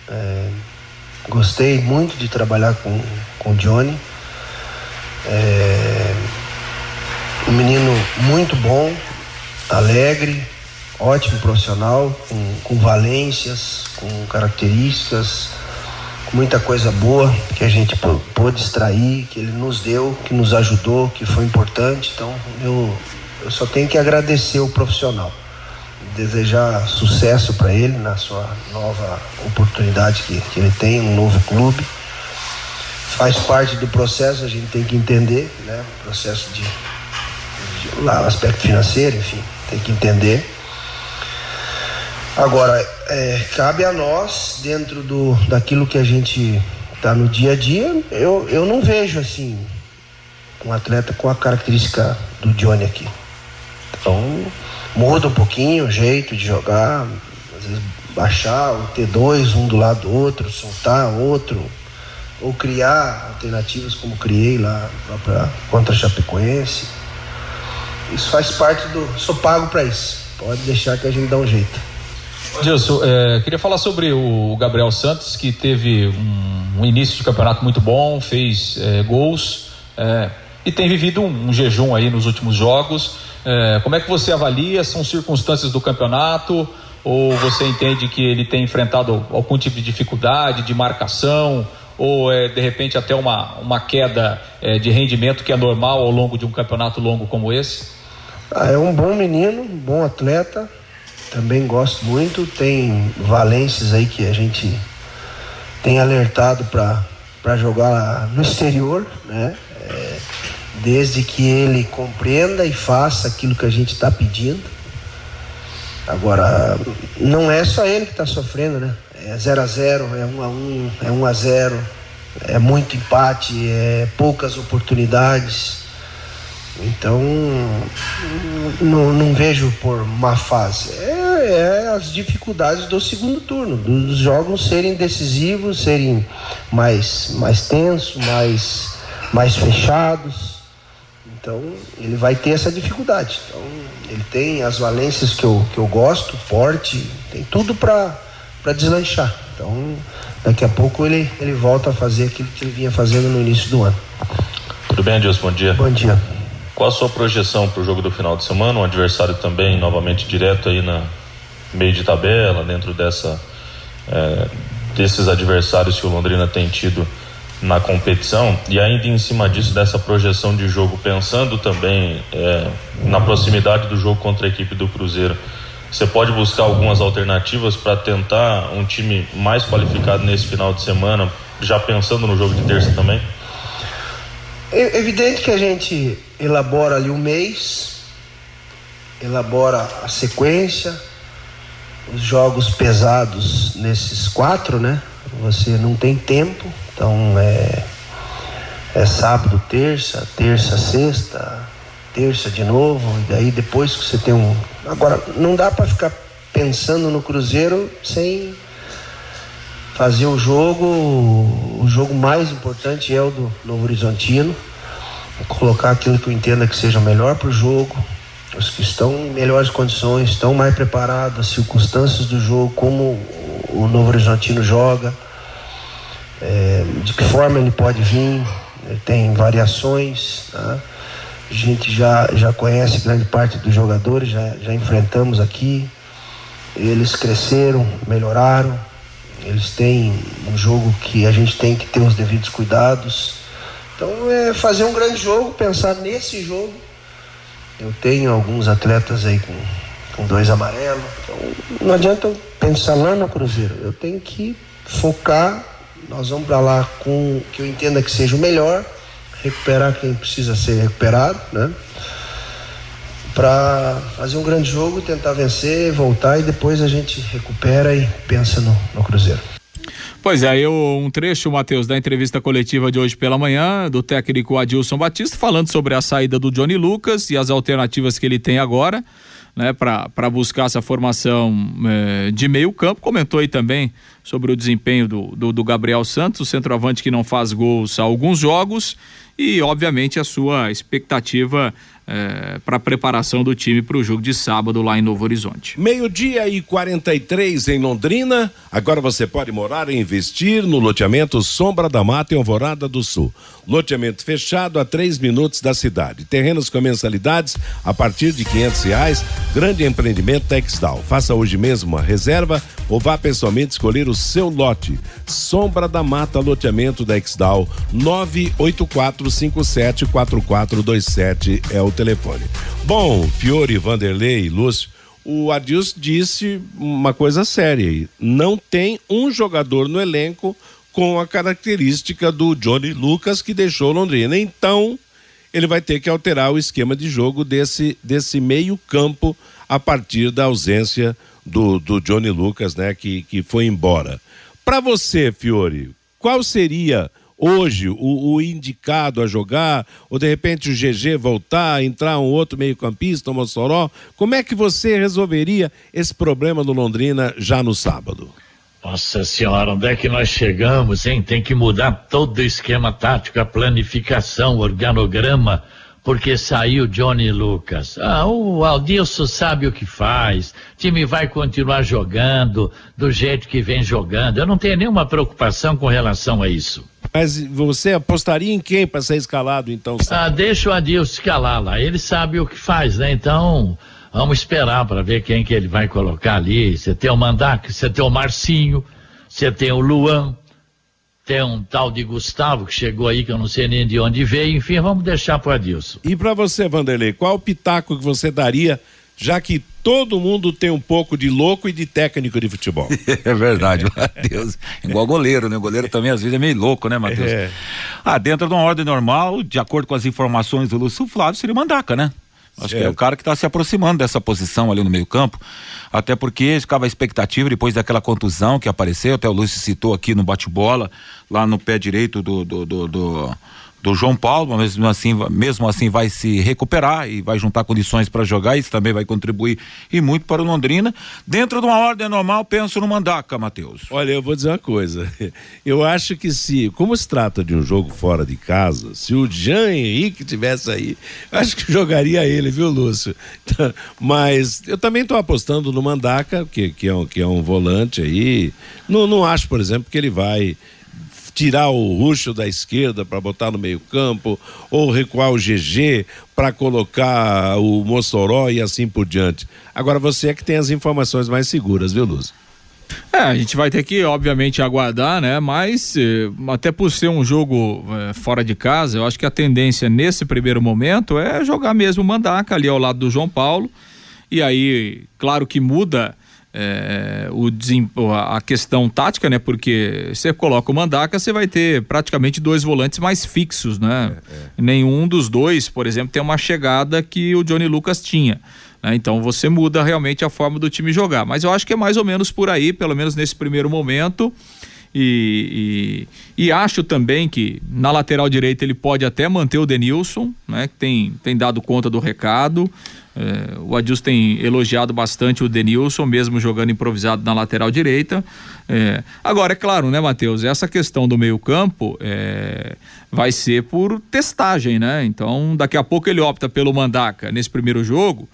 É, gostei muito de trabalhar com, com o Johnny. É, um menino muito bom, alegre, ótimo profissional, com, com valências, com características, com muita coisa boa que a gente pôde extrair, que ele nos deu, que nos ajudou, que foi importante. Então eu, eu só tenho que agradecer o profissional, desejar sucesso para ele na sua nova oportunidade que, que ele tem, um novo clube. Faz parte do processo, a gente tem que entender, né? Processo de, de lá, aspecto financeiro, enfim, tem que entender Agora, é, cabe a nós, dentro do, daquilo que a gente está no dia a dia, eu, eu não vejo assim um atleta com a característica do Johnny aqui. Então, muda um pouquinho o jeito de jogar, às vezes baixar o T2 um do lado do outro, soltar outro, ou criar alternativas como criei lá pra, contra a Chapecoense. Isso faz parte do. Sou pago para isso. Pode deixar que a gente dá um jeito. Gilson, é, queria falar sobre o Gabriel Santos, que teve um, um início de campeonato muito bom, fez é, gols é, e tem vivido um, um, jejum aí nos últimos jogos. É, como é que você avalia? São circunstâncias do campeonato? Ou você entende que ele tem enfrentado algum tipo de dificuldade de marcação? Ou é de repente até uma, uma queda é, de rendimento que é normal ao longo de um campeonato longo como esse? Ah, é um bom menino, um bom atleta também gosto muito. Tem valências aí que a gente tem alertado para jogar no exterior, né? É, desde que ele compreenda e faça aquilo que a gente está pedindo. Agora, não é só ele que está sofrendo, né? É 0 a 0 é 1 a 1 é 1 a 0 é muito empate, é poucas oportunidades. Então, não, não vejo por má fase. É, é, as dificuldades do segundo turno, dos jogos serem decisivos, serem mais, mais tensos, mais, mais fechados. Então, ele vai ter essa dificuldade. Então, ele tem as valências que eu, que eu gosto, forte, tem tudo para deslanchar. Então, daqui a pouco ele, ele volta a fazer aquilo que ele vinha fazendo no início do ano. Tudo bem, Deus? Bom dia. Bom dia. Qual a sua projeção para o jogo do final de semana? Um adversário também novamente direto aí na meio de tabela, dentro dessa é, desses adversários que o Londrina tem tido na competição e ainda em cima disso dessa projeção de jogo, pensando também é, na proximidade do jogo contra a equipe do Cruzeiro, você pode buscar algumas alternativas para tentar um time mais qualificado nesse final de semana, já pensando no jogo de terça também? É evidente que a gente elabora ali um mês, elabora a sequência, os jogos pesados nesses quatro, né? Você não tem tempo, então é, é sábado, terça, terça, sexta, terça de novo, e daí depois que você tem um. Agora, não dá para ficar pensando no Cruzeiro sem fazer o jogo. O jogo mais importante é o do Novo Horizontino colocar aquilo que eu entenda que seja melhor para o jogo, os que estão em melhores condições, estão mais preparados, as circunstâncias do jogo, como o Novo Horizontino joga, é, de que forma ele pode vir, tem variações. Tá? A gente já, já conhece grande parte dos jogadores, já, já enfrentamos aqui. Eles cresceram, melhoraram, eles têm um jogo que a gente tem que ter os devidos cuidados. Então é fazer um grande jogo, pensar nesse jogo. Eu tenho alguns atletas aí com, com dois amarelos. Então não adianta eu pensar lá no Cruzeiro. Eu tenho que focar. Nós vamos para lá com o que eu entenda que seja o melhor, recuperar quem precisa ser recuperado, né? Para fazer um grande jogo, tentar vencer, voltar e depois a gente recupera e pensa no, no Cruzeiro. Pois é, eu, um trecho, Matheus, da entrevista coletiva de hoje pela manhã, do técnico Adilson Batista, falando sobre a saída do Johnny Lucas e as alternativas que ele tem agora, né, para buscar essa formação eh, de meio campo. Comentou aí também sobre o desempenho do, do, do Gabriel Santos, centroavante que não faz gols há alguns jogos e, obviamente, a sua expectativa é, para a preparação do time para o jogo de sábado lá em Novo Horizonte. Meio-dia e 43 em Londrina. Agora você pode morar e investir no loteamento Sombra da Mata em Alvorada do Sul. Loteamento fechado a três minutos da cidade. Terrenos com mensalidades a partir de quinhentos reais. Grande empreendimento Textal. Faça hoje mesmo uma reserva ou vá pessoalmente escolher o seu lote. Sombra da Mata Loteamento Textal 984574427 é o telefone. Bom, Fiore, Vanderlei, Lúcio, o Adilson disse uma coisa séria aí. Não tem um jogador no elenco com a característica do Johnny Lucas que deixou Londrina. Então, ele vai ter que alterar o esquema de jogo desse, desse meio campo a partir da ausência do, do Johnny Lucas, né, que, que foi embora. Para você, Fiore, qual seria hoje o, o, indicado a jogar, ou de repente o GG voltar, entrar um outro meio-campista, um Mossoró, como é que você resolveria esse problema do Londrina já no sábado? Nossa senhora, onde é que nós chegamos, hein? Tem que mudar todo o esquema tático, a planificação, o organograma, porque saiu Johnny Lucas. Ah, o Aldilson sabe o que faz, o time vai continuar jogando do jeito que vem jogando. Eu não tenho nenhuma preocupação com relação a isso. Mas você apostaria em quem para ser escalado então? Ah, deixa o Adilson escalar lá. Ele sabe o que faz, né? Então, vamos esperar para ver quem que ele vai colocar ali. Você tem o Mandac, você tem o Marcinho, você tem o Luan, tem um tal de Gustavo que chegou aí que eu não sei nem de onde veio. Enfim, vamos deixar para o Adilson. E para você, Vanderlei, qual o pitaco que você daria já que todo mundo tem um pouco de louco e de técnico de futebol. é verdade, Matheus. Igual goleiro, né? O goleiro também às vezes é meio louco, né, Matheus? É. Ah, dentro de uma ordem normal, de acordo com as informações do Lúcio Flávio, seria Mandaca, né? Acho certo. que é o cara que está se aproximando dessa posição ali no meio-campo. Até porque ficava a expectativa depois daquela contusão que apareceu, até o Lúcio citou aqui no bate-bola, lá no pé direito do, do, do, do do João Paulo, mas mesmo assim, mesmo assim vai se recuperar e vai juntar condições para jogar, isso também vai contribuir e muito para o Londrina. Dentro de uma ordem normal, penso no Mandaca, Matheus. Olha, eu vou dizer uma coisa. Eu acho que se, como se trata de um jogo fora de casa, se o Jean Henrique tivesse aí, acho que jogaria ele, viu, Lúcio? Mas eu também estou apostando no Mandaca, que, que, é um, que é um volante aí. Não, não acho, por exemplo, que ele vai tirar o Ruxo da esquerda para botar no meio-campo, ou recuar o GG para colocar o Mossoró e assim por diante. Agora você é que tem as informações mais seguras, viu, Luz? É, a gente vai ter que, obviamente, aguardar, né? Mas, eh, até por ser um jogo eh, fora de casa, eu acho que a tendência nesse primeiro momento é jogar mesmo o Mandaca ali ao lado do João Paulo. E aí, claro que muda é, o a questão tática, né? Porque você coloca o Mandaca, você vai ter praticamente dois volantes mais fixos, né? É, é. Nenhum dos dois, por exemplo, tem uma chegada que o Johnny Lucas tinha. Né? Então você muda realmente a forma do time jogar. Mas eu acho que é mais ou menos por aí, pelo menos nesse primeiro momento. E, e, e, acho também que na lateral direita ele pode até manter o Denilson, né? Que tem, tem dado conta do recado. É, o Adilson tem elogiado bastante o Denilson, mesmo jogando improvisado na lateral direita. É, agora, é claro, né, Matheus? Essa questão do meio-campo é, vai ser por testagem, né? Então, daqui a pouco ele opta pelo Mandaca nesse primeiro jogo.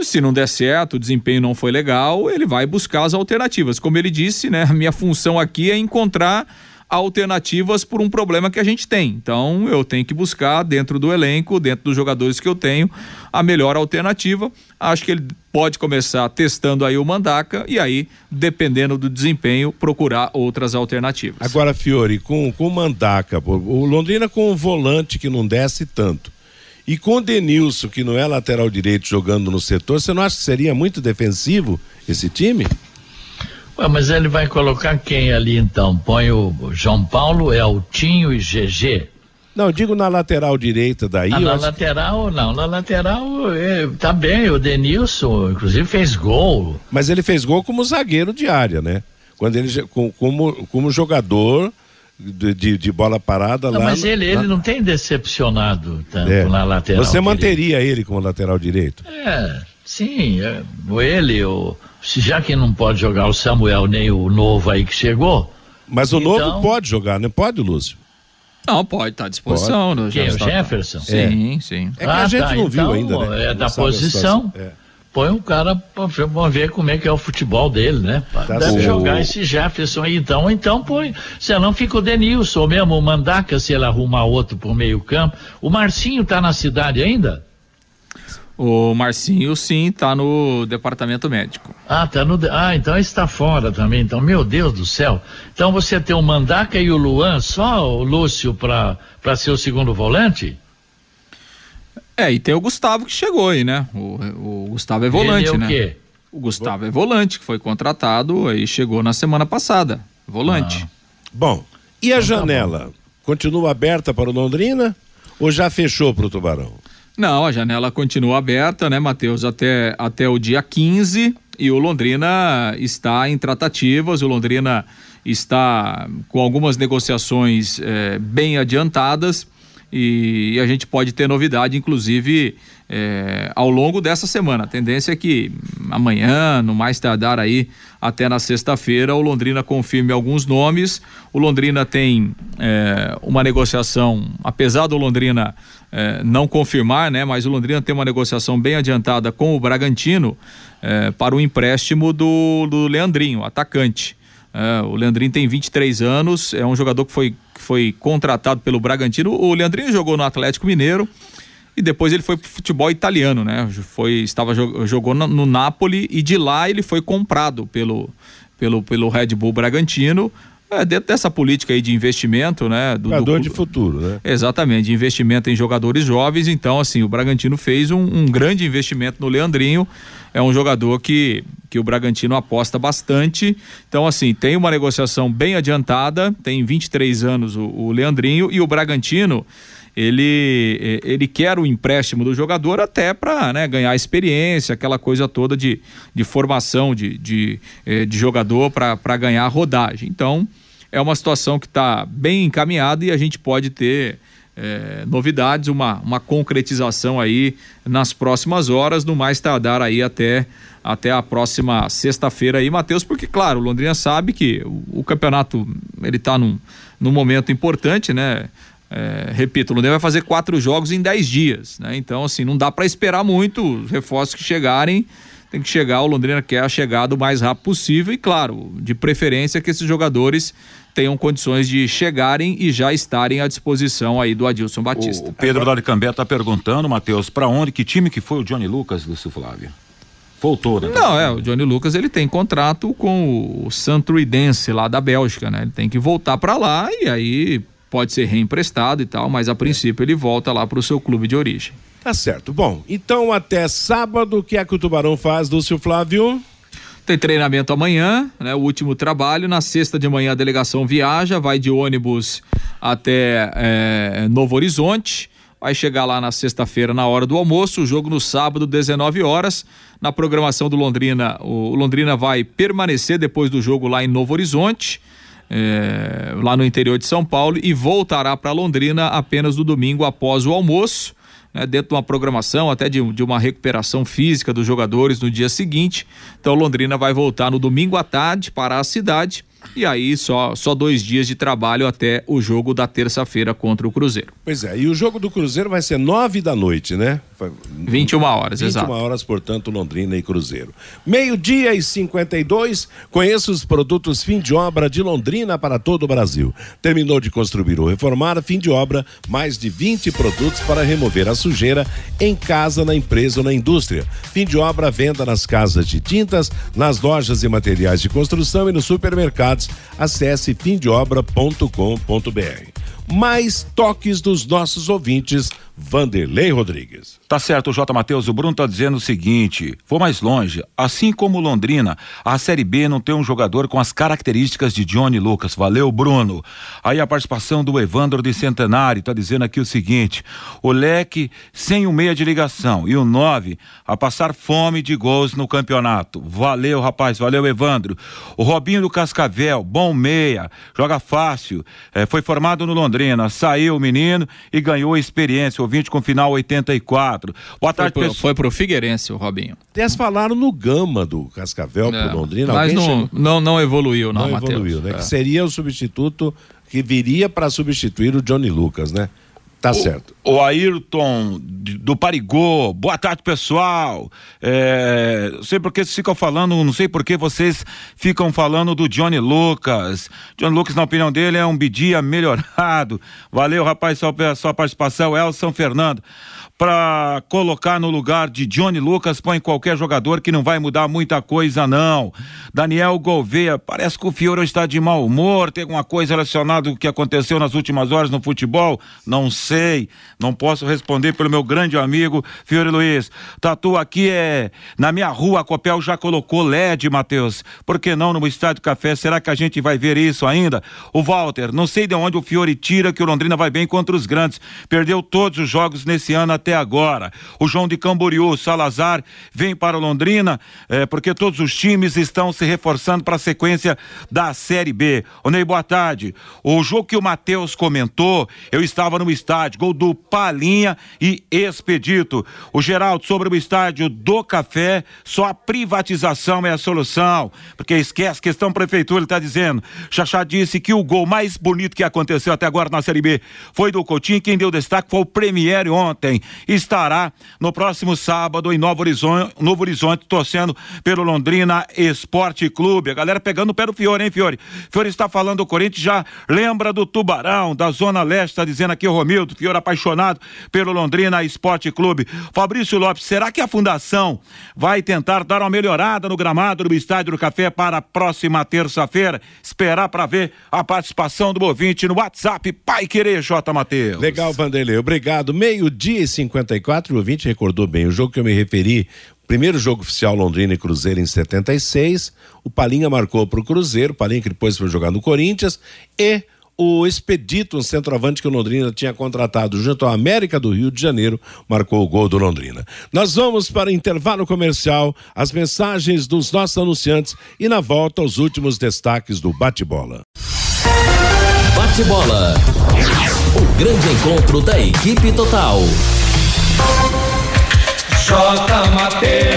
Se não der certo, o desempenho não foi legal, ele vai buscar as alternativas. Como ele disse, né? A minha função aqui é encontrar alternativas por um problema que a gente tem. Então eu tenho que buscar dentro do elenco, dentro dos jogadores que eu tenho, a melhor alternativa. Acho que ele pode começar testando aí o Mandaca e aí, dependendo do desempenho, procurar outras alternativas. Agora, Fiore, com, com o Mandaca, o Londrina com o volante que não desce tanto. E com o Denilson, que não é lateral direito jogando no setor, você não acha que seria muito defensivo esse time? Ué, mas ele vai colocar quem ali então? Põe o João Paulo, Eltinho e GG? Não, digo na lateral direita daí. Ah, na lateral, que... não. Na lateral é, tá bem, o Denilson, inclusive, fez gol. Mas ele fez gol como zagueiro de área, né? Quando ele, como, como jogador de, de, de bola parada não, lá. Mas ele, ele não tem decepcionado tanto é. na lateral. Você manteria direito. ele como lateral direito? É, sim. É, ele, o. Já que não pode jogar o Samuel nem o novo aí que chegou. Mas o então... novo pode jogar, não pode, Lúcio? Não, pode estar tá à disposição. Pode. Quem, o Jefferson? Sim, sim. É que a gente ah, tá, não viu então, ainda, né? É da posição. É põe um cara para ver como é que é o futebol dele, né? Tá Deve jogar esse Jefferson aí então, então põe, senão fica o Denilson, ou mesmo o Mandaca se ele arrumar outro por meio campo. O Marcinho tá na cidade ainda? O Marcinho, sim, tá no departamento médico. Ah, tá no. Ah, então está fora também. Então, meu Deus do céu. Então você tem o Mandaca e o Luan, só o Lúcio para ser o segundo volante? É, e tem o Gustavo que chegou aí, né? O, o Gustavo é volante, Ele é o né? Quê? O Gustavo é volante, que foi contratado e chegou na semana passada. Volante. Ah. Bom, e a então, tá janela? Tá continua aberta para o Londrina ou já fechou para o Tubarão? Não, a janela continua aberta, né, Matheus, até, até o dia 15 e o Londrina está em tratativas, o Londrina está com algumas negociações eh, bem adiantadas e, a gente pode ter novidade, inclusive, é, ao longo dessa semana. A tendência é que amanhã, no mais tardar aí, até na sexta-feira, o Londrina confirme alguns nomes. O Londrina tem é, uma negociação, apesar do Londrina é, não confirmar, né? Mas o Londrina tem uma negociação bem adiantada com o Bragantino é, para o empréstimo do, do Leandrinho, atacante. É, o Leandrinho tem 23 anos, é um jogador que foi, foi contratado pelo Bragantino. O Leandrinho jogou no Atlético Mineiro e depois ele foi pro futebol italiano, né? Foi, estava, jogou no, no Napoli e de lá ele foi comprado pelo, pelo, pelo Red Bull Bragantino. É, dentro dessa política aí de investimento, né? Do, Jogador do, de futuro, né? Exatamente, de investimento em jogadores jovens. Então, assim, o Bragantino fez um, um grande investimento no Leandrinho é um jogador que, que o Bragantino aposta bastante. Então, assim, tem uma negociação bem adiantada, tem 23 anos o, o Leandrinho, e o Bragantino ele, ele quer o empréstimo do jogador até para né, ganhar experiência, aquela coisa toda de, de formação de, de, eh, de jogador para ganhar rodagem. Então, é uma situação que está bem encaminhada e a gente pode ter é, novidades, uma, uma concretização aí nas próximas horas, no mais tardar aí até, até a próxima sexta-feira aí, Matheus, porque claro, o Londrina sabe que o, o campeonato ele está num, num momento importante, né? É, repito, o Londrina vai fazer quatro jogos em dez dias, né? Então, assim, não dá para esperar muito os reforços que chegarem tem que chegar, o Londrina quer a chegada o mais rápido possível e, claro, de preferência que esses jogadores tenham condições de chegarem e já estarem à disposição aí do Adilson Batista. O Pedro Agora... Cambé está perguntando, Matheus, para onde, que time que foi o Johnny Lucas, Lúcio Flávio? Voltou, né? Não, é, o Johnny Lucas ele tem contrato com o Santruidense lá da Bélgica, né? Ele tem que voltar para lá e aí pode ser reemprestado e tal, mas a princípio ele volta lá para o seu clube de origem. Tá certo. Bom, então até sábado, o que é que o Tubarão faz, Lúcio Flávio? Tem treinamento amanhã, né? O último trabalho. Na sexta de manhã a delegação viaja, vai de ônibus até é, Novo Horizonte. Vai chegar lá na sexta-feira na hora do almoço. O jogo no sábado, 19 horas. Na programação do Londrina, o Londrina vai permanecer depois do jogo lá em Novo Horizonte. É, lá no interior de São Paulo e voltará para Londrina apenas no domingo após o almoço né, dentro de uma programação, até de, de uma recuperação física dos jogadores no dia seguinte. Então Londrina vai voltar no domingo à tarde para a cidade e aí só, só dois dias de trabalho até o jogo da terça-feira contra o Cruzeiro. Pois é, e o jogo do Cruzeiro vai ser nove da noite, né? 21 horas, 21 exato. 21 horas, portanto, Londrina e Cruzeiro. Meio-dia e 52, conheça os produtos fim de obra de Londrina para todo o Brasil. Terminou de construir ou reformar, fim de obra, mais de 20 produtos para remover a sujeira em casa, na empresa ou na indústria. Fim de obra, venda nas casas de tintas, nas lojas e materiais de construção e nos supermercados. Acesse fimdeobra.com.br. Mais toques dos nossos ouvintes Vanderlei Rodrigues. Tá certo, J. Matheus. O Bruno tá dizendo o seguinte: vou mais longe. Assim como Londrina, a Série B não tem um jogador com as características de Johnny Lucas. Valeu, Bruno. Aí a participação do Evandro de Centenário tá dizendo aqui o seguinte: o leque sem o meia de ligação e o nove a passar fome de gols no campeonato. Valeu, rapaz. Valeu, Evandro. O Robinho do Cascavel, bom meia, joga fácil. É, foi formado no Londrina, saiu o menino e ganhou experiência ouvinte com final 84. Boa tarde, foi pro, foi pro Figueirense o Robinho. Eles falaram no Gama do Cascavel é, pro Londrina. Mas não, não, não evoluiu, não, não Matheus. evoluiu, né? É. Que seria o substituto que viria para substituir o Johnny Lucas, né? Tá o, certo. O Ayrton do Parigô, boa tarde pessoal. É, não sei porque vocês ficam falando, não sei porque vocês ficam falando do Johnny Lucas. Johnny Lucas, na opinião dele, é um bidia melhorado. Valeu, rapaz, sua, sua participação, Elson Fernando para colocar no lugar de Johnny Lucas, põe qualquer jogador que não vai mudar muita coisa, não. Daniel Gouveia, parece que o Fiore está de mau humor, tem alguma coisa relacionada com o que aconteceu nas últimas horas no futebol? Não sei, não posso responder pelo meu grande amigo Fiore Luiz. Tatu aqui é, na minha rua, a Copel já colocou LED, Matheus. Por que não no Estádio Café? Será que a gente vai ver isso ainda? O Walter, não sei de onde o Fiore tira que o Londrina vai bem contra os grandes. Perdeu todos os jogos nesse ano até até agora. O João de Camboriú, Salazar, vem para Londrina, é, porque todos os times estão se reforçando para a sequência da Série B. Ô Ney, boa tarde. O jogo que o Matheus comentou, eu estava no estádio, gol do Palinha e Expedito. O Geraldo, sobre o estádio do Café, só a privatização é a solução, porque esquece questão prefeitura, ele está dizendo. Xaxá disse que o gol mais bonito que aconteceu até agora na Série B foi do Coutinho, quem deu destaque foi o Premier ontem estará no próximo sábado em Novo Horizonte, Novo Horizonte torcendo pelo Londrina Esporte Clube. A galera pegando o pé do Fiore, hein, Fiore? Fiore está falando do Corinthians, já lembra do Tubarão, da Zona Leste, está dizendo aqui o Romildo, Fiore apaixonado pelo Londrina Esporte Clube. Fabrício Lopes, será que a fundação vai tentar dar uma melhorada no gramado do Estádio do Café para a próxima terça-feira? Esperar para ver a participação do ouvinte no WhatsApp Pai Querer, J. Matheus. Legal, Vanderlei. Obrigado. Meio-dia e 54, o ouvinte recordou bem, o jogo que eu me referi, primeiro jogo oficial Londrina e Cruzeiro em 76, o Palinha marcou para o Cruzeiro, Palinha que depois foi jogar no Corinthians, e o Expedito, um centroavante que o Londrina tinha contratado junto à América do Rio de Janeiro, marcou o gol do Londrina. Nós vamos para intervalo comercial, as mensagens dos nossos anunciantes e na volta os últimos destaques do bate-bola. Bate-bola. O grande encontro da equipe total.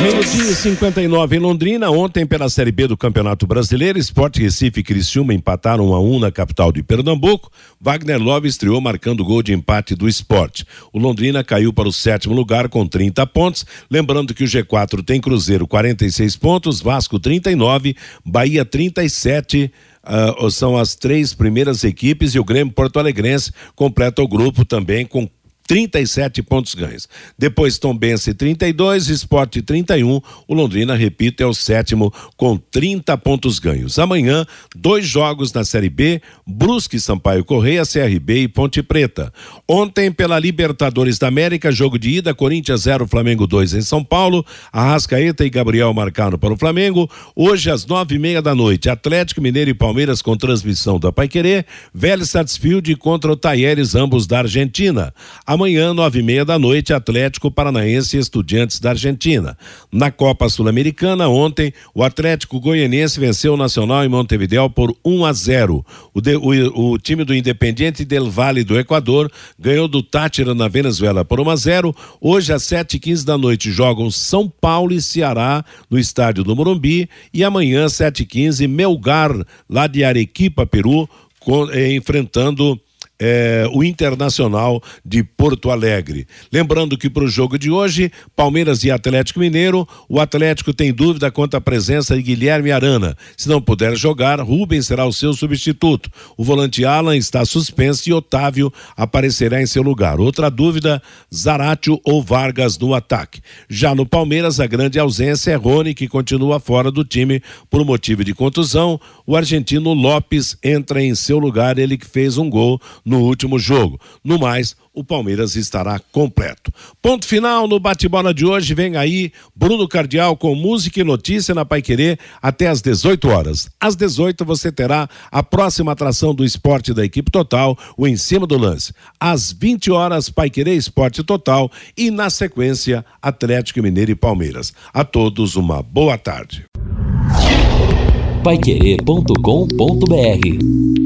Meio-dia 59 em Londrina. Ontem, pela Série B do Campeonato Brasileiro, Esporte Recife e Criciúma empataram 1 a 1 na capital de Pernambuco. Wagner Love estreou marcando o gol de empate do esporte. O Londrina caiu para o sétimo lugar com 30 pontos. Lembrando que o G4 tem Cruzeiro 46 pontos, Vasco 39, Bahia 37. Uh, são as três primeiras equipes e o Grêmio Porto Alegrense completa o grupo também com 37 pontos ganhos. Depois Tombense 32, Esporte 31. O Londrina, repito, é o sétimo com 30 pontos ganhos. Amanhã, dois jogos na Série B: Brusque, Sampaio Correia, CRB e Ponte Preta. Ontem, pela Libertadores da América, jogo de ida: Corinthians 0, Flamengo 2 em São Paulo. Arrascaeta e Gabriel marcaram para o Flamengo. Hoje, às nove e meia da noite, Atlético Mineiro e Palmeiras com transmissão da Paiquerê. Vélez Sarsfield contra o Taieres, ambos da Argentina. Amanhã, nove e meia da noite, Atlético Paranaense e Estudiantes da Argentina. Na Copa Sul-Americana, ontem, o Atlético Goianiense venceu o Nacional em Montevideo por 1 a 0. O, de, o, o time do Independiente del Vale do Equador ganhou do Tátira na Venezuela por 1 a 0. Hoje, às sete e quinze da noite, jogam São Paulo e Ceará no estádio do Morumbi. E amanhã, sete e quinze, Melgar, lá de Arequipa, Peru, com, eh, enfrentando é, o Internacional de Porto Alegre. Lembrando que para o jogo de hoje, Palmeiras e Atlético Mineiro, o Atlético tem dúvida quanto à presença de Guilherme Arana. Se não puder jogar, Rubens será o seu substituto. O volante Alan está suspenso e Otávio aparecerá em seu lugar. Outra dúvida, Zaratio ou Vargas no ataque. Já no Palmeiras, a grande ausência é Rony, que continua fora do time por motivo de contusão. O argentino Lopes entra em seu lugar, ele que fez um gol no último jogo. No mais, o Palmeiras estará completo. Ponto final no bate-bola de hoje. Vem aí Bruno Cardial com música e notícia na Paiquerê até às 18 horas. Às 18 você terá a próxima atração do esporte da equipe total, o Em Cima do Lance. Às 20 horas, Paiquerê Esporte Total e na sequência, Atlético Mineiro e Palmeiras. A todos uma boa tarde. Paiquerê.com.br